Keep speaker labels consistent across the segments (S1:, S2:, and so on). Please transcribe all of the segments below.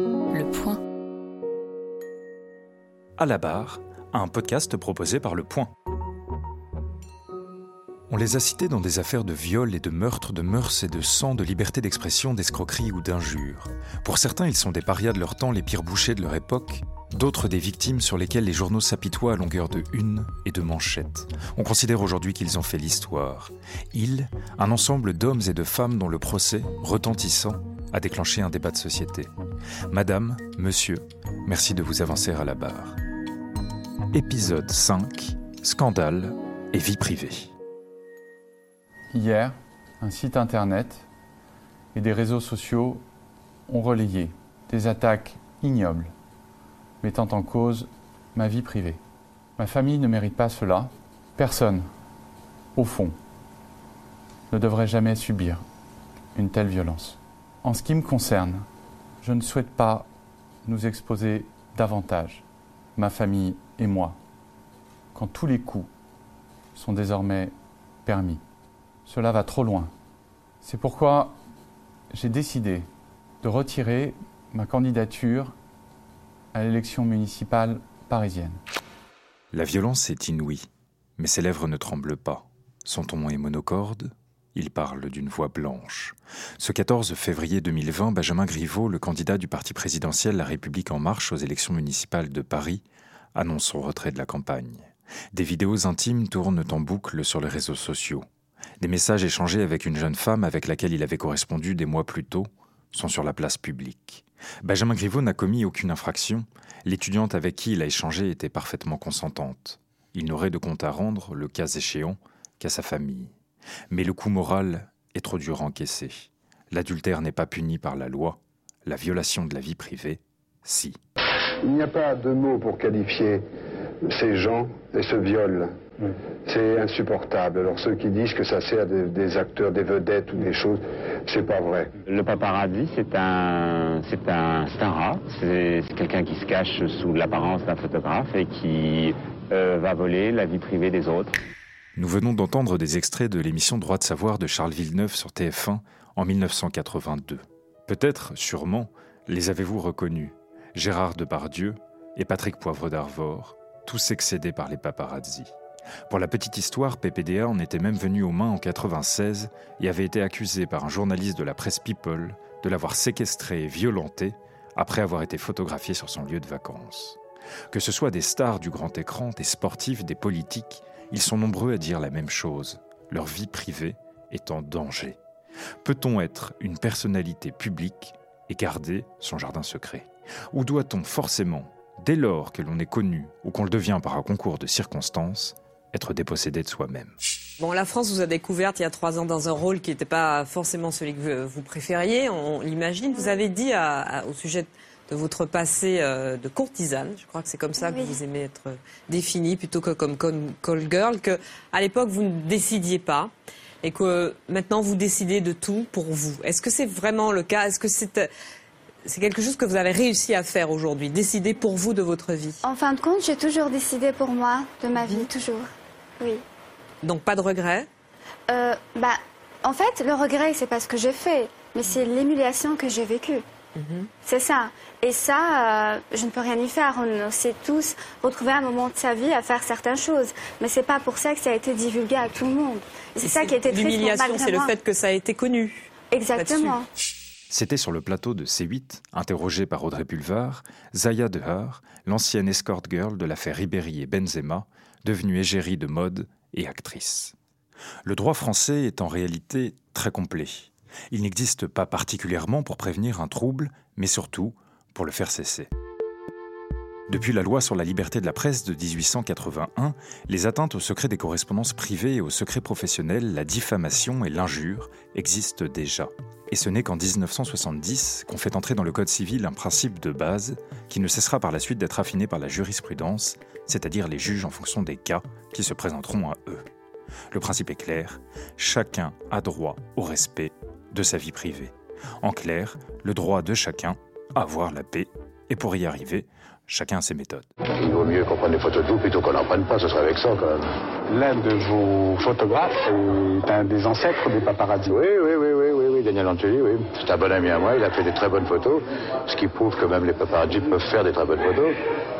S1: Le Point.
S2: À la barre, un podcast proposé par Le Point. On les a cités dans des affaires de viol et de meurtre, de mœurs et de sang, de liberté d'expression, d'escroquerie ou d'injures. Pour certains, ils sont des parias de leur temps, les pires bouchers de leur époque, d'autres des victimes sur lesquelles les journaux s'apitoient à longueur de une et de manchettes. On considère aujourd'hui qu'ils ont fait l'histoire. Ils, un ensemble d'hommes et de femmes dont le procès, retentissant, a déclenché un débat de société. Madame, monsieur, merci de vous avancer à la barre. Épisode 5 Scandale et vie privée.
S3: Hier, un site internet et des réseaux sociaux ont relayé des attaques ignobles mettant en cause ma vie privée. Ma famille ne mérite pas cela. Personne, au fond, ne devrait jamais subir une telle violence. En ce qui me concerne, je ne souhaite pas nous exposer davantage, ma famille et moi, quand tous les coups sont désormais permis. Cela va trop loin. C'est pourquoi j'ai décidé de retirer ma candidature à l'élection municipale parisienne.
S2: La violence est inouïe, mais ses lèvres ne tremblent pas. Son ton est monocorde, il parle d'une voix blanche. Ce 14 février 2020, Benjamin Griveaux, le candidat du parti présidentiel La République en marche aux élections municipales de Paris, annonce son retrait de la campagne. Des vidéos intimes tournent en boucle sur les réseaux sociaux. Des messages échangés avec une jeune femme avec laquelle il avait correspondu des mois plus tôt sont sur la place publique. Benjamin Griveaux n'a commis aucune infraction. L'étudiante avec qui il a échangé était parfaitement consentante. Il n'aurait de compte à rendre, le cas échéant, qu'à sa famille. Mais le coup moral est trop dur à encaisser. L'adultère n'est pas puni par la loi, la violation de la vie privée, si.
S4: Il n'y a pas de mots pour qualifier ces gens et ce viol. C'est insupportable. Alors ceux qui disent que ça sert des, des acteurs, des vedettes ou des choses, c'est pas vrai.
S5: Le paparazzi, c'est un, c'est un, c'est un rat. C'est c'est quelqu'un qui se cache sous l'apparence d'un photographe et qui euh, va voler la vie privée des autres.
S2: Nous venons d'entendre des extraits de l'émission Droit de savoir de Charles Villeneuve sur TF1 en 1982. Peut-être, sûrement, les avez-vous reconnus? Gérard Depardieu et Patrick Poivre d'Arvor, tous excédés par les paparazzi. Pour la petite histoire, PPDA en était même venu aux mains en 96 et avait été accusé par un journaliste de la presse People de l'avoir séquestré et violenté après avoir été photographié sur son lieu de vacances. Que ce soit des stars du grand écran, des sportifs, des politiques, ils sont nombreux à dire la même chose. Leur vie privée est en danger. Peut-on être une personnalité publique et garder son jardin secret? Ou doit-on forcément, dès lors que l'on est connu ou qu'on le devient par un concours de circonstances, être dépossédé de soi-même?
S6: Bon, la France vous a découverte il y a trois ans dans un rôle qui n'était pas forcément celui que vous préfériez, on l'imagine. Vous avez dit au sujet de votre passé euh, de courtisane, je crois que c'est comme ça que vous aimez être définie plutôt que comme call girl, que à l'époque vous ne décidiez pas et que maintenant vous décidez de tout pour vous. Est-ce que c'est vraiment le cas? Est-ce que c'est euh, c'est quelque chose que vous avez réussi à faire aujourd'hui, décider pour vous de votre vie?
S7: En fin de compte, j'ai toujours décidé pour moi, de ma vie, toujours. Oui.
S6: Donc pas de regrets?
S7: Euh, bah, en fait, le regret, c'est pas ce que j'ai fait, mais c'est l'humiliation que j'ai vécue. C'est ça. Et ça, euh, je ne peux rien y faire. On sait tous retrouver un moment de sa vie à faire certaines choses. Mais c'est pas pour ça que ça a été divulgué à tout le monde. C'est ça qui était triste.
S6: L'humiliation, c'est le fait que ça a été connu.
S7: Exactement.
S2: C'était sur le plateau de C8, interrogée par Audrey Pulvar, Zaya Dehar, l'ancienne escort girl de l'affaire Ribéry et Benzema, devenue égérie de mode et actrice. Le droit français est en réalité très complet. Il n'existe pas particulièrement pour prévenir un trouble, mais surtout pour le faire cesser. Depuis la loi sur la liberté de la presse de 1881, les atteintes au secret des correspondances privées et au secret professionnel, la diffamation et l'injure existent déjà. Et ce n'est qu'en 1970 qu'on fait entrer dans le Code civil un principe de base qui ne cessera par la suite d'être affiné par la jurisprudence, c'est-à-dire les juges en fonction des cas qui se présenteront à eux. Le principe est clair, chacun a droit au respect de sa vie privée. En clair, le droit de chacun à avoir la paix, et pour y arriver, chacun a ses méthodes.
S4: Il vaut mieux qu'on prenne des photos de vous plutôt qu'on n'en prenne pas, ce serait vexant quand même.
S8: L'un de vos photographes est un des ancêtres des paparazzi.
S4: Oui, oui, oui, oui, oui, oui.
S1: oui, Daniel Angeli, oui. C'est un bon ami à moi, il a fait des très bonnes photos, ce qui prouve que même les paparazzi peuvent faire des très bonnes photos,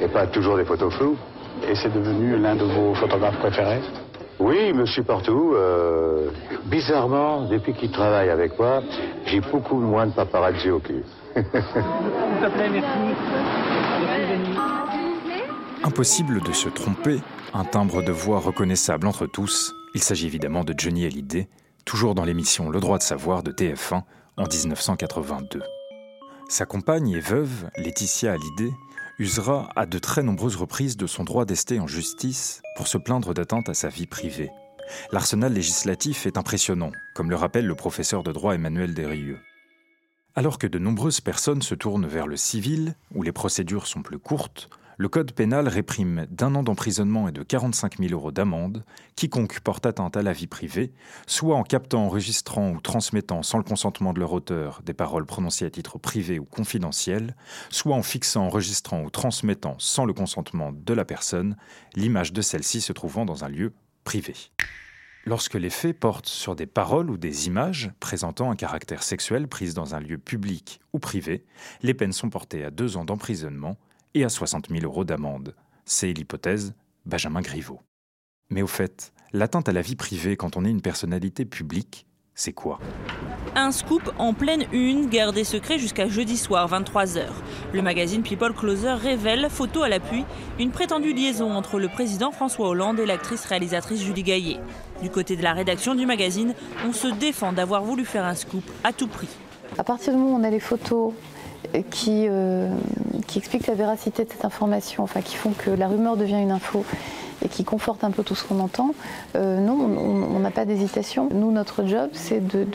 S1: et pas toujours des photos floues.
S8: Et c'est devenu l'un de vos photographes préférés?
S1: Oui, suit partout. Euh, bizarrement, depuis qu'il travaille avec moi, j'ai beaucoup moins de paparazzi au cul.
S2: Impossible de se tromper, un timbre de voix reconnaissable entre tous. Il s'agit évidemment de Johnny Hallyday, toujours dans l'émission Le droit de savoir de TF1 en 1982. Sa compagne et veuve, Laetitia Hallyday, usera à de très nombreuses reprises de son droit d'ester en justice pour se plaindre d'atteinte à sa vie privée. L'arsenal législatif est impressionnant, comme le rappelle le professeur de droit Emmanuel Desrieux. Alors que de nombreuses personnes se tournent vers le civil, où les procédures sont plus courtes, le Code pénal réprime d'un an d'emprisonnement et de 45 000 euros d'amende quiconque porte atteinte à la vie privée, soit en captant, enregistrant ou transmettant sans le consentement de leur auteur des paroles prononcées à titre privé ou confidentiel, soit en fixant, enregistrant ou transmettant sans le consentement de la personne l'image de celle-ci se trouvant dans un lieu privé. Lorsque les faits portent sur des paroles ou des images présentant un caractère sexuel prises dans un lieu public ou privé, les peines sont portées à deux ans d'emprisonnement et à 60 000 euros d'amende. C'est l'hypothèse Benjamin Griveaux. Mais au fait, l'atteinte à la vie privée quand on est une personnalité publique, c'est quoi?
S9: Un scoop en pleine une, gardé secret jusqu'à jeudi soir 23h. Le magazine People Closer révèle, photo à l'appui, une prétendue liaison entre le président François Hollande et l'actrice réalisatrice Julie Gaillet. Du côté de la rédaction du magazine, on se défend d'avoir voulu faire un scoop à tout prix.
S10: À partir du moment où on a les photos qui, euh, qui expliquent la véracité de cette information, enfin qui font que la rumeur devient une info et qui conforte un peu tout ce qu'on entend, euh, non, on n'a pas d'hésitation. Nous, notre job, c'est de,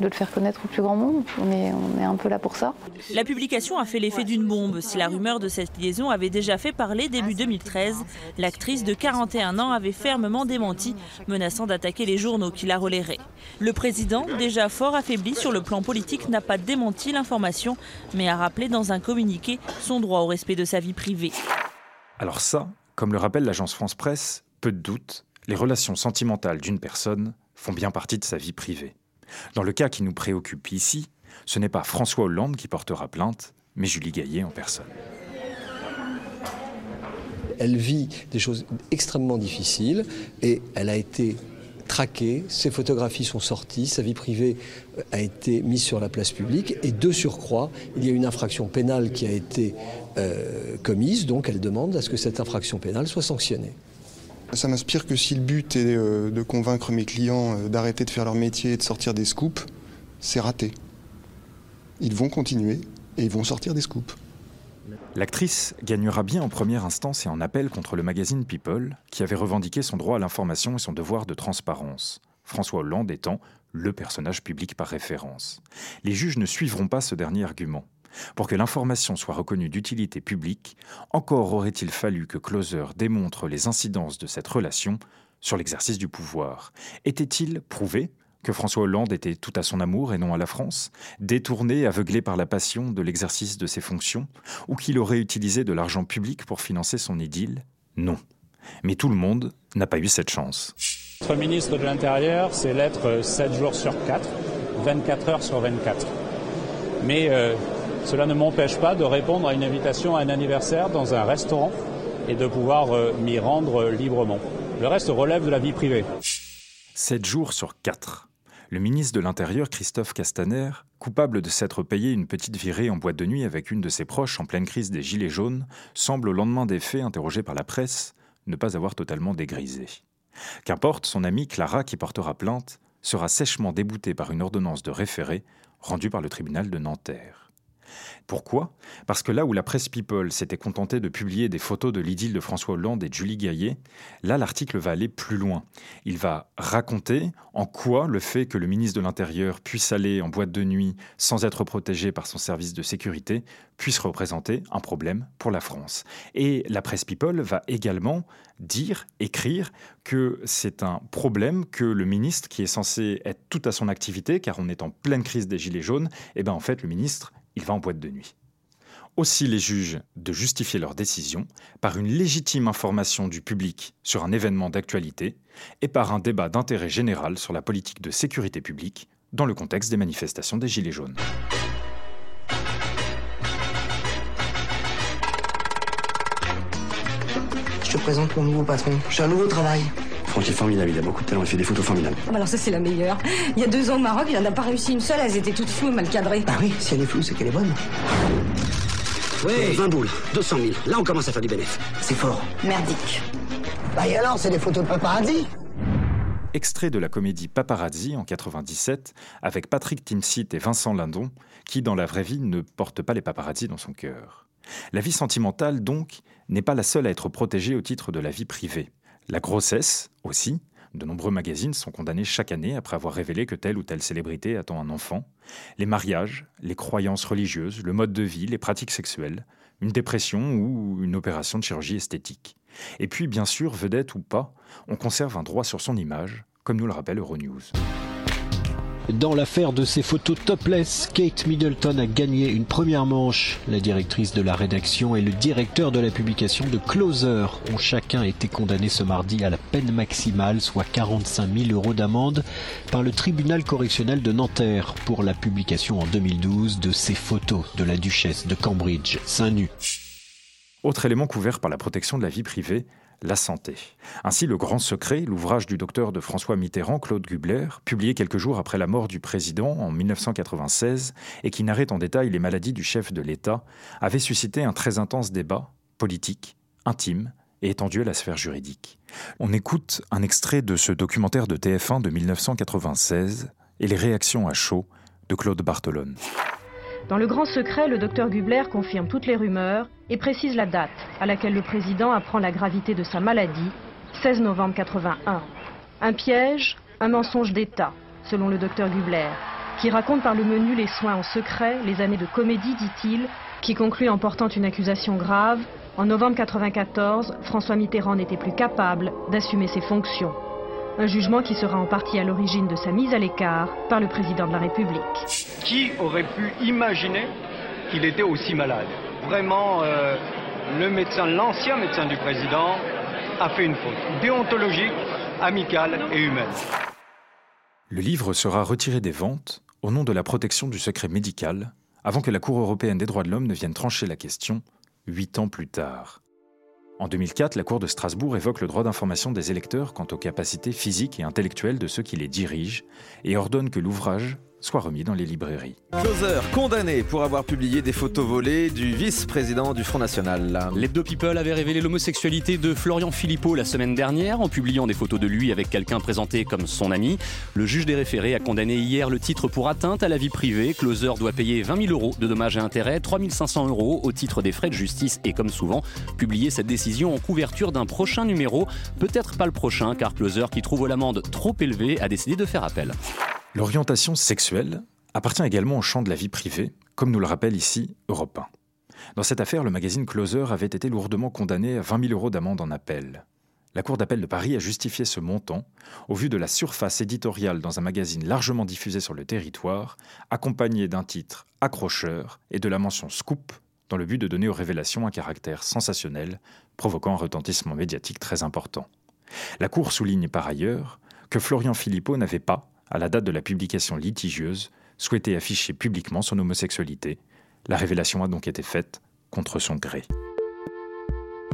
S10: le faire connaître au plus grand monde. On est, on est un peu là pour ça.
S9: La publication a fait l'effet d'une bombe. Si la rumeur de cette liaison avait déjà fait parler début 2013, l'actrice de 41 ans avait fermement démenti, menaçant d'attaquer les journaux qui la relaieraient. Le président, déjà fort affaibli sur le plan politique, n'a pas démenti l'information, mais a rappelé dans un communiqué son droit au respect de sa vie privée.
S2: Alors ça, comme le rappelle l'agence France Presse, peu de doute, les relations sentimentales d'une personne font bien partie de sa vie privée. Dans le cas qui nous préoccupe ici, ce n'est pas François Hollande qui portera plainte, mais Julie Gaillet en personne.
S11: Elle vit des choses extrêmement difficiles et elle a été traquée, ses photographies sont sorties, sa vie privée a été mise sur la place publique et de surcroît, il y a une infraction pénale qui a été euh, commise, donc elle demande à ce que cette infraction pénale soit sanctionnée.
S12: Ça m'inspire que si le but est euh, de convaincre mes clients euh, d'arrêter de faire leur métier et de sortir des scoops, c'est raté. Ils vont continuer et ils vont sortir des scoops.
S2: L'actrice gagnera bien en première instance et en appel contre le magazine People, qui avait revendiqué son droit à l'information et son devoir de transparence, François Hollande étant le personnage public par référence. Les juges ne suivront pas ce dernier argument. Pour que l'information soit reconnue d'utilité publique, encore aurait-il fallu que Closer démontre les incidences de cette relation sur l'exercice du pouvoir. Était-il prouvé que François Hollande était tout à son amour et non à la France, détourné, aveuglé par la passion de l'exercice de ses fonctions, ou qu'il aurait utilisé de l'argent public pour financer son idylle? Non. Mais tout le monde n'a pas eu cette chance.
S13: Être ministre de l'Intérieur, c'est l'être 7 jours sur 4, 24 heures sur 24. Mais euh, cela ne m'empêche pas de répondre à une invitation à un anniversaire dans un restaurant et de pouvoir euh, m'y rendre librement. Le reste relève de la vie privée.
S2: 7 jours sur 4. Le ministre de l'Intérieur, Christophe Castaner, coupable de s'être payé une petite virée en boîte de nuit avec une de ses proches en pleine crise des Gilets jaunes, semble au lendemain des faits, interrogé par la presse, ne pas avoir totalement dégrisé. Qu'importe, son amie Clara, qui portera plainte, sera sèchement déboutée par une ordonnance de référé rendue par le tribunal de Nanterre. Pourquoi? Parce que là où la presse People s'était contentée de publier des photos de l'idylle de François Hollande et de Julie Gaillet, là l'article va aller plus loin. Il va raconter en quoi le fait que le ministre de l'Intérieur puisse aller en boîte de nuit sans être protégé par son service de sécurité puisse représenter un problème pour la France. Et la presse People va également dire, écrire que c'est un problème que le ministre, qui est censé être tout à son activité, car on est en pleine crise des Gilets jaunes, et eh bien en fait le ministre il va en boîte de nuit. Aussi les juges de justifier leur décision par une légitime information du public sur un événement d'actualité et par un débat d'intérêt général sur la politique de sécurité publique dans le contexte des manifestations des Gilets jaunes.
S14: Je te présente mon nouveau patron. J'ai un nouveau travail.
S15: Franck est formidable, il a beaucoup de talent, il fait des photos formidables.
S16: Ah bah alors ça c'est la meilleure. Il y a deux ans au Maroc, il n'en a pas réussi une seule, elles étaient toutes floues et mal cadrées.
S14: Bah oui, si elle est floue, c'est qu'elle est bonne.
S15: Ouais, 20 boules, 200 000. Là, on commence à faire du bénéfice.
S14: C'est fort.
S16: Merdique.
S14: Bah et alors, c'est des photos de paparazzi?
S2: Extrait de la comédie Paparazzi en 97 avec Patrick Timsit et Vincent Lindon, qui dans la vraie vie ne porte pas les paparazzi dans son cœur. La vie sentimentale, donc, n'est pas la seule à être protégée au titre de la vie privée. La grossesse, aussi. De nombreux magazines sont condamnés chaque année après avoir révélé que telle ou telle célébrité attend un enfant. Les mariages, les croyances religieuses, le mode de vie, les pratiques sexuelles, une dépression ou une opération de chirurgie esthétique. Et puis, bien sûr, vedette ou pas, on conserve un droit sur son image, comme nous le rappelle Euronews.
S17: Dans l'affaire de ces photos topless, Kate Middleton a gagné une première manche. La directrice de la rédaction et le directeur de la publication de Closer ont chacun été condamnés ce mardi à la peine maximale, soit 45 000 euros d'amende, par le tribunal correctionnel de Nanterre pour la publication en 2012 de ces photos de la duchesse de Cambridge, seins nus.
S2: Autre élément couvert par la protection de la vie privée, la santé. Ainsi, Le Grand Secret, l'ouvrage du docteur de François Mitterrand, Claude Gubler, publié quelques jours après la mort du président en 1996 et qui narrait en détail les maladies du chef de l'État, avait suscité un très intense débat politique, intime et étendu à la sphère juridique. On écoute un extrait de ce documentaire de TF1 de 1996 et les réactions à chaud de Claude Bartolone.
S18: Dans le grand secret, le docteur Gubler confirme toutes les rumeurs et précise la date à laquelle le président apprend la gravité de sa maladie, 16 novembre 81. Un piège, un mensonge d'État, selon le docteur Gubler, qui raconte par le menu les soins en secret, les années de comédie, dit-il, qui conclut en portant une accusation grave. En novembre 94, François Mitterrand n'était plus capable d'assumer ses fonctions. Un jugement qui sera en partie à l'origine de sa mise à l'écart par le président de la République.
S19: Qui aurait pu imaginer qu'il était aussi malade? Vraiment, euh, le médecin, l'ancien médecin du président, a fait une faute déontologique, amicale et humaine.
S2: Le livre sera retiré des ventes au nom de la protection du secret médical, avant que la Cour européenne des droits de l'homme ne vienne trancher la question, huit ans plus tard. En 2004, la Cour de Strasbourg évoque le droit d'information des électeurs quant aux capacités physiques et intellectuelles de ceux qui les dirigent et ordonne que l'ouvrage soit remis dans les librairies.
S20: Closer, condamné pour avoir publié des photos volées du vice-président du Front National.
S21: L'Hebdo People avait révélé l'homosexualité de Florian Philippot la semaine dernière en publiant des photos de lui avec quelqu'un présenté comme son ami. Le juge des référés a condamné hier le titre pour atteinte à la vie privée. Closer doit payer 20 000 euros de dommages et intérêts, 3 500 euros au titre des frais de justice et comme souvent, publier cette décision en couverture d'un prochain numéro. Peut-être pas le prochain car Closer, qui trouve l'amende trop élevée, a décidé de faire appel.
S2: L'orientation sexuelle appartient également au champ de la vie privée, comme nous le rappelle ici Europe 1. Dans cette affaire, le magazine Closer avait été lourdement condamné à 20 000 euros d'amende en appel. La Cour d'appel de Paris a justifié ce montant au vu de la surface éditoriale dans un magazine largement diffusé sur le territoire, accompagné d'un titre accrocheur et de la mention scoop dans le but de donner aux révélations un caractère sensationnel, provoquant un retentissement médiatique très important. La Cour souligne par ailleurs que Florian Philippot n'avait pas, à la date de la publication litigieuse, souhaitait afficher publiquement son homosexualité. La révélation a donc été faite contre son gré.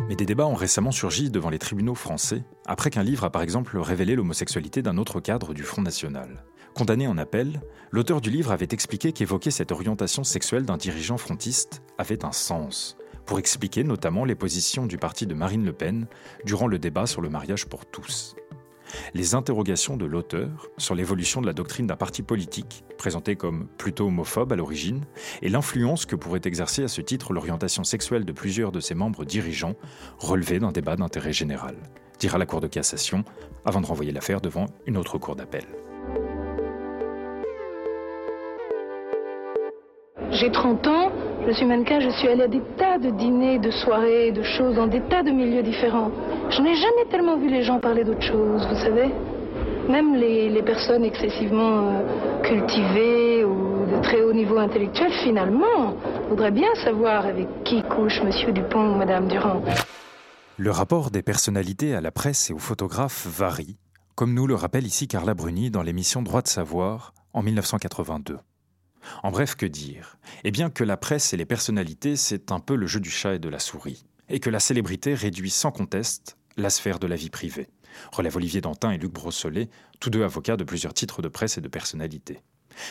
S2: Mais des débats ont récemment surgi devant les tribunaux français, après qu'un livre a par exemple révélé l'homosexualité d'un autre cadre du Front National. Condamné en appel, l'auteur du livre avait expliqué qu'évoquer cette orientation sexuelle d'un dirigeant frontiste avait un sens, pour expliquer notamment les positions du parti de Marine Le Pen durant le débat sur le mariage pour tous les interrogations de l'auteur sur l'évolution de la doctrine d'un parti politique, présenté comme plutôt homophobe à l'origine, et l'influence que pourrait exercer à ce titre l'orientation sexuelle de plusieurs de ses membres dirigeants, relevé d'un débat d'intérêt général, dira la Cour de cassation, avant de renvoyer l'affaire devant une autre Cour d'appel.
S22: J'ai 30 ans, je suis mannequin, je suis allée à des tas de dîners, de soirées, de choses, dans des tas de milieux différents. Je n'ai jamais tellement vu les gens parler d'autre chose, vous savez. Même les, personnes excessivement euh, cultivées ou de très haut niveau intellectuel, finalement, voudraient bien savoir avec qui couche Monsieur Dupont ou Madame Durand.
S2: Le rapport des personnalités à la presse et aux photographes varie, comme nous le rappelle ici Carla Bruni dans l'émission Droit de savoir, en 1982. En bref, que dire? Eh bien que la presse et les personnalités, c'est un peu le jeu du chat et de la souris, et que la célébrité réduit sans conteste la sphère de la vie privée. Relève Olivier Dantin et Luc Brossolet, tous deux avocats de plusieurs titres de presse et de personnalité.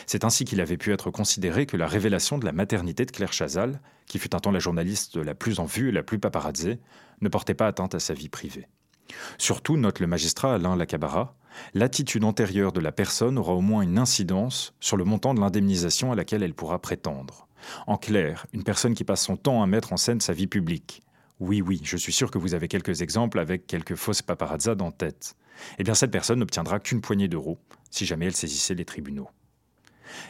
S2: C'est ainsi qu'il avait pu être considéré que la révélation de la maternité de Claire Chazal, qui fut un temps la journaliste la plus en vue et la plus paparazzée, ne portait pas atteinte à sa vie privée. Surtout, note le magistrat Alain Lacabara, l'attitude antérieure de la personne aura au moins une incidence sur le montant de l'indemnisation à laquelle elle pourra prétendre. En clair, une personne qui passe son temps à mettre en scène sa vie publique. Oui, oui, je suis sûr que vous avez quelques exemples avec quelques fausses paparazzades en tête. Eh bien, cette personne n'obtiendra qu'une poignée d'euros si jamais elle saisissait les tribunaux.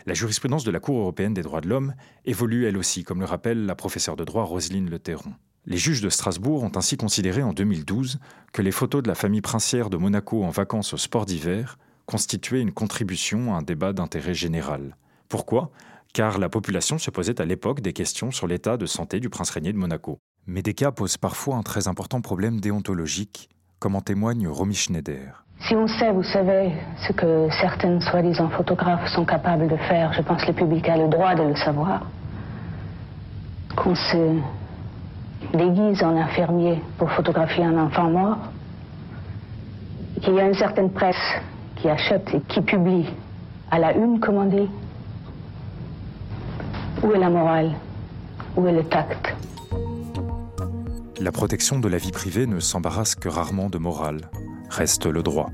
S2: La jurisprudence de la Cour européenne des droits de l'homme évolue elle aussi, comme le rappelle la professeure de droit Roselyne Le Terron. Les juges de Strasbourg ont ainsi considéré en 2012 que les photos de la famille princière de Monaco en vacances au sport d'hiver constituaient une contribution à un débat d'intérêt général. Pourquoi? Car la population se posait à l'époque des questions sur l'état de santé du prince régnier de Monaco. Mais des cas posent parfois un très important problème déontologique, comme en témoigne Romy Schneider.
S23: Si on sait, vous savez, ce que certaines soi-disant photographes sont capables de faire, je pense que le public a le droit de le savoir. Qu'on se déguise en infirmier pour photographier un enfant mort, qu'il y a une certaine presse qui achète et qui publie à la une, comme on dit. Où est la morale? Où est le tact?
S2: La protection de la vie privée ne s'embarrasse que rarement de morale. Reste le droit.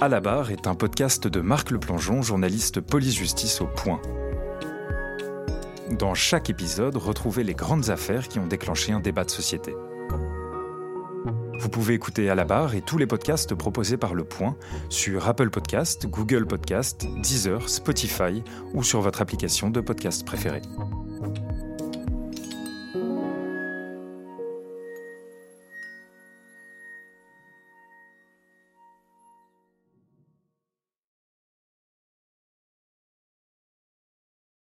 S2: À la barre est un podcast de Marc Leplongeon, journaliste police-justice au point. Dans chaque épisode, retrouvez les grandes affaires qui ont déclenché un débat de société. Vous pouvez écouter à la barre et tous les podcasts proposés par Le Point sur Apple Podcast, Google Podcast, Deezer, Spotify ou sur votre application de podcast préférée.